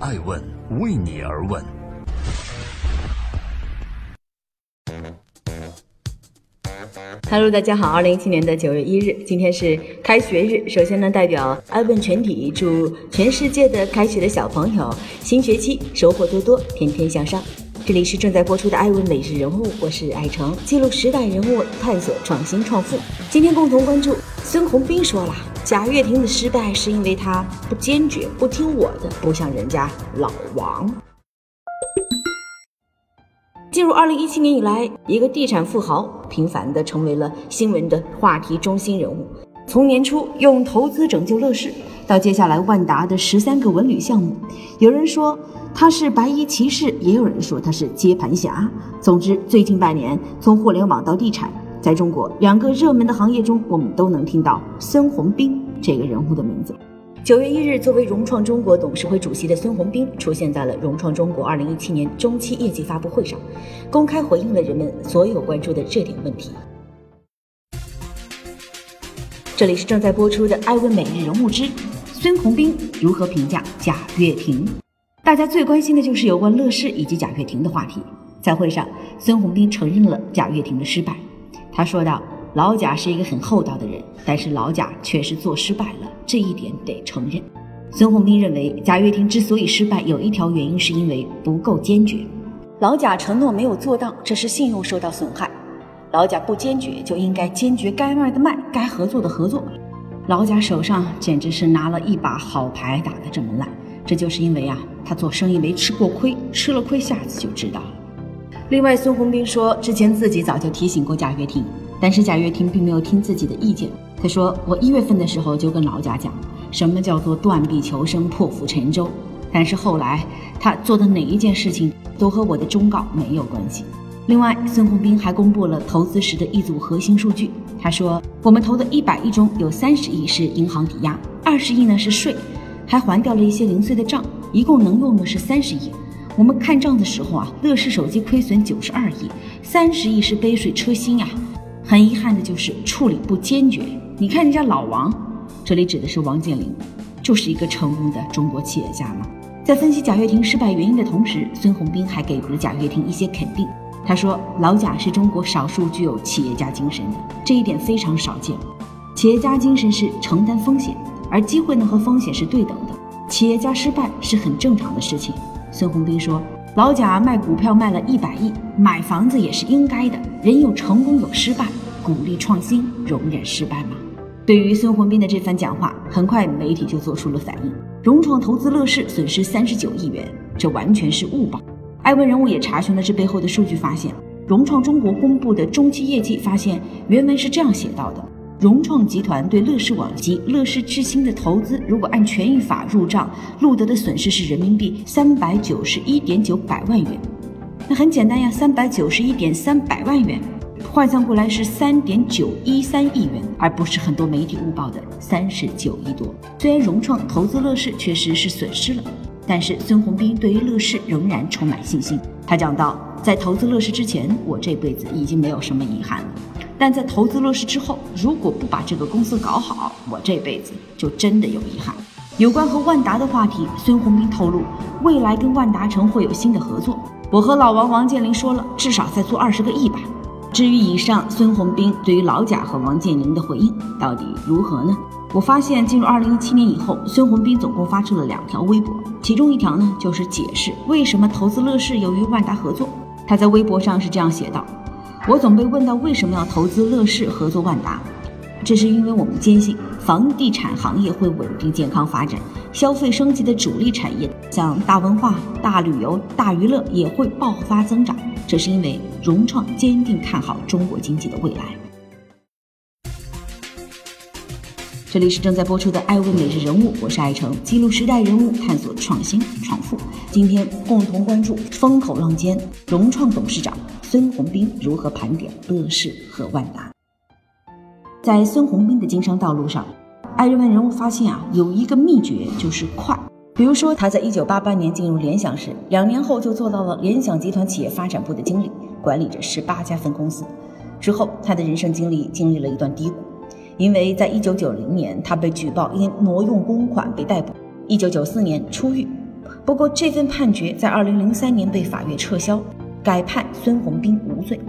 爱问为你而问。Hello，大家好，二零一七年的九月一日，今天是开学日。首先呢，代表爱问全体祝全世界的开学的小朋友新学期收获多多，天天向上。这里是正在播出的爱问每日人物，我是爱成，记录时代人物，探索创新创富。今天共同关注孙宏斌说了，贾跃亭的失败是因为他不坚决，不听我的，不像人家老王。进入二零一七年以来，一个地产富豪频繁地成为了新闻的话题中心人物。从年初用投资拯救乐视，到接下来万达的十三个文旅项目，有人说他是白衣骑士，也有人说他是接盘侠。总之，最近半年，从互联网到地产，在中国两个热门的行业中，我们都能听到孙宏斌这个人物的名字。九月一日，作为融创中国董事会主席的孙宏斌出现在了融创中国二零一七年中期业绩发布会上，公开回应了人们所有关注的热点问题。这里是正在播出的《爱问每日人物之孙宏斌如何评价贾跃亭》，大家最关心的就是有关乐视以及贾跃亭的话题。在会上，孙宏斌承认了贾跃亭的失败，他说道。老贾是一个很厚道的人，但是老贾确实做失败了，这一点得承认。孙宏斌认为，贾跃亭之所以失败，有一条原因是因为不够坚决。老贾承诺没有做到，这是信用受到损害。老贾不坚决，就应该坚决该卖的卖，该合作的合作。老贾手上简直是拿了一把好牌，打得这么烂，这就是因为啊，他做生意没吃过亏，吃了亏下次就知道了。另外，孙宏斌说，之前自己早就提醒过贾跃亭。但是贾跃亭并没有听自己的意见。他说：“我一月份的时候就跟老贾讲，什么叫做断臂求生、破釜沉舟。但是后来他做的哪一件事情都和我的忠告没有关系。”另外，孙宏斌还公布了投资时的一组核心数据。他说：“我们投的一百亿中有三十亿是银行抵押，二十亿呢是税，还还掉了一些零碎的账，一共能用的是三十亿。我们看账的时候啊，乐视手机亏损九十二亿，三十亿是杯水车薪呀。”很遗憾的就是处理不坚决。你看人家老王，这里指的是王健林，就是一个成功的中国企业家嘛。在分析贾跃亭失败原因的同时，孙宏斌还给予了贾跃亭一些肯定。他说：“老贾是中国少数具有企业家精神的，这一点非常少见。企业家精神是承担风险，而机会呢和风险是对等的。企业家失败是很正常的事情。”孙宏斌说。老贾卖股票卖了一百亿，买房子也是应该的。人有成功有失败，鼓励创新，容忍失败吗？对于孙宏斌的这番讲话，很快媒体就做出了反应。融创投资乐视损失三十九亿元，这完全是误报。艾问人物也查询了这背后的数据，发现融创中国公布的中期业绩，发现原文是这样写到的。融创集团对乐视网及乐视智新的投资，如果按权益法入账，录得的损失是人民币三百九十一点九百万元。那很简单呀，三百九十一点三百万元换算过来是三点九一三亿元，而不是很多媒体误报的三十九亿多。虽然融创投资乐视确实是损失了，但是孙宏斌对于乐视仍然充满信心。他讲到，在投资乐视之前，我这辈子已经没有什么遗憾了。但在投资乐视之后，如果不把这个公司搞好，我这辈子就真的有遗憾。有关和万达的话题，孙宏斌透露，未来跟万达城会有新的合作。我和老王王健林说了，至少再做二十个亿吧。至于以上孙宏斌对于老贾和王健林的回应到底如何呢？我发现进入二零一七年以后，孙宏斌总共发出了两条微博，其中一条呢就是解释为什么投资乐视由于万达合作。他在微博上是这样写道。我总被问到为什么要投资乐视合作万达，这是因为我们坚信房地产行业会稳定健康发展，消费升级的主力产业像大文化、大旅游、大娱乐也会爆发增长。这是因为融创坚定看好中国经济的未来。这里是正在播出的《爱问每日人物》，我是爱成，记录时代人物，探索创新创富。今天共同关注风口浪尖，融创董事长。孙宏斌如何盘点乐视和万达？在孙宏斌的经商道路上，艾瑞文人物发现啊，有一个秘诀就是快。比如说，他在一九八八年进入联想时，两年后就做到了联想集团企业发展部的经理，管理着十八家分公司。之后，他的人生经历经历了一段低谷，因为在一九九零年他被举报因挪用公款被逮捕，一九九四年出狱。不过这份判决在二零零三年被法院撤销，改判孙宏斌无罪。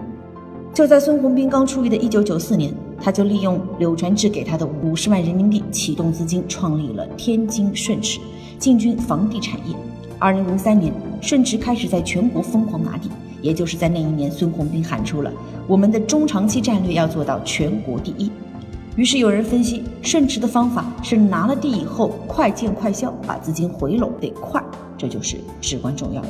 就在孙宏斌刚出狱的一九九四年，他就利用柳传志给他的五十万人民币启动资金，创立了天津顺驰，进军房地产业。二零零三年，顺驰开始在全国疯狂拿地，也就是在那一年，孙宏斌喊出了我们的中长期战略要做到全国第一。于是有人分析，顺驰的方法是拿了地以后快建快销，把资金回笼得快，这就是至关重要的。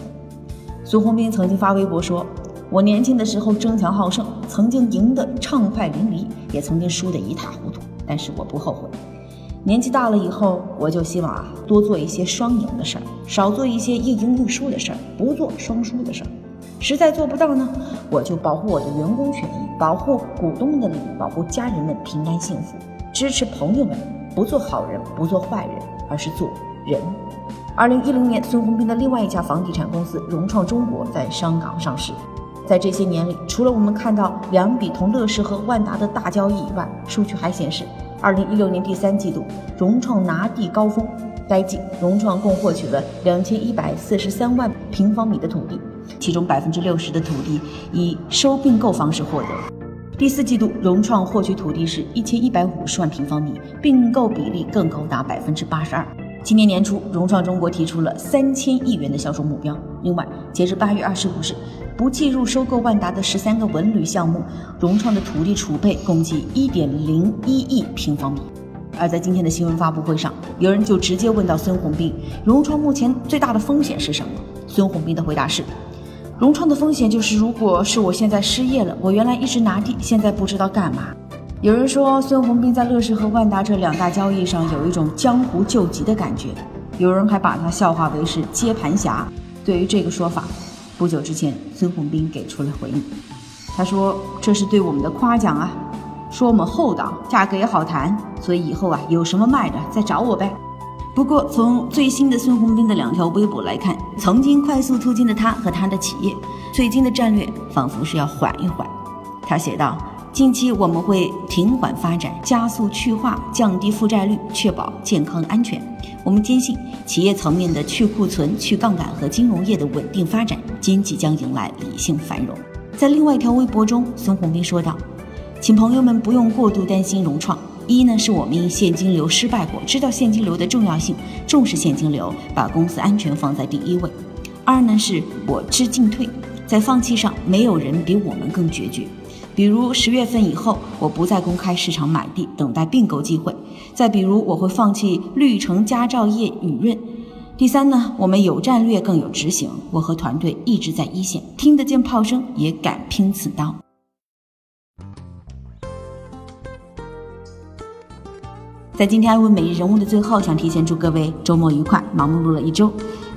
孙宏斌曾经发微博说。我年轻的时候争强好胜，曾经赢得畅快淋漓，也曾经输得一塌糊涂。但是我不后悔。年纪大了以后，我就希望啊，多做一些双赢的事儿，少做一些一赢一输的事儿，不做双输的事儿。实在做不到呢，我就保护我的员工权益，保护股东的利益，保护家人们平安幸福，支持朋友们，不做好人，不做坏人，而是做人。二零一零年，孙宏斌的另外一家房地产公司融创中国在香港上市。在这些年里，除了我们看到两笔同乐视和万达的大交易以外，数据还显示，二零一六年第三季度融创拿地高峰，该季融创共获取了两千一百四十三万平方米的土地，其中百分之六十的土地以收并购方式获得。第四季度融创获取土地是一千一百五十万平方米，并购比例更高达百分之八十二。今年年初，融创中国提出了三千亿元的销售目标。另外，截至八月二十五日，不计入收购万达的十三个文旅项目，融创的土地储备共计一点零一亿平方米。而在今天的新闻发布会上，有人就直接问到孙宏斌：融创目前最大的风险是什么？孙宏斌的回答是：融创的风险就是，如果是我现在失业了，我原来一直拿地，现在不知道干嘛。有人说孙宏斌在乐视和万达这两大交易上有一种江湖救急的感觉，有人还把他笑话为是接盘侠。对于这个说法，不久之前孙宏斌给出了回应，他说这是对我们的夸奖啊，说我们厚道，价格也好谈，所以以后啊有什么卖的再找我呗。不过从最新的孙宏斌的两条微博来看，曾经快速突进的他和他的企业，最近的战略仿佛是要缓一缓。他写道。近期我们会停缓发展，加速去化，降低负债率，确保健康安全。我们坚信，企业层面的去库存、去杠杆和金融业的稳定发展，经济将迎来理性繁荣。在另外一条微博中，孙宏斌说道：“请朋友们不用过度担心融创。一呢，是我们因现金流失败过，知道现金流的重要性，重视现金流，把公司安全放在第一位。二呢，是我知进退，在放弃上，没有人比我们更决绝。”比如十月份以后，我不再公开市场买地，等待并购机会。再比如，我会放弃绿城佳兆业雨润。第三呢，我们有战略，更有执行。我和团队一直在一线，听得见炮声，也敢拼刺刀。在今天艾文每日人物的最后，想提前祝各位周末愉快。忙碌了一周，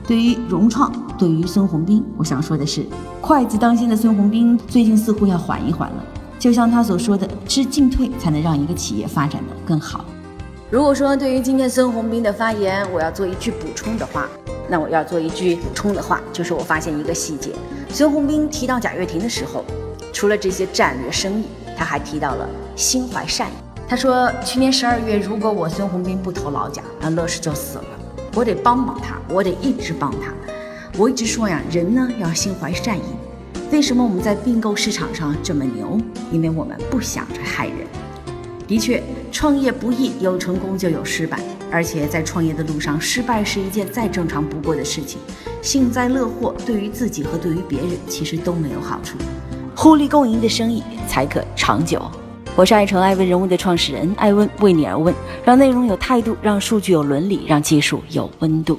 对于融创，对于孙宏斌，我想说的是，筷子当先的孙宏斌最近似乎要缓一缓了。就像他所说的，知进退才能让一个企业发展的更好。如果说对于今天孙宏斌的发言，我要做一句补充的话，那我要做一句补充的话，就是我发现一个细节：孙宏斌提到贾跃亭的时候，除了这些战略生意，他还提到了心怀善意。他说，去年十二月，如果我孙宏斌不投老贾，那乐视就死了。我得帮帮他，我得一直帮他。我一直说呀，人呢要心怀善意。为什么我们在并购市场上这么牛？因为我们不想着害人。的确，创业不易，有成功就有失败，而且在创业的路上，失败是一件再正常不过的事情。幸灾乐祸对于自己和对于别人其实都没有好处。互利共赢的生意才可长久。我是爱成爱问人物的创始人艾问，为你而问，让内容有态度，让数据有伦理，让技术有温度。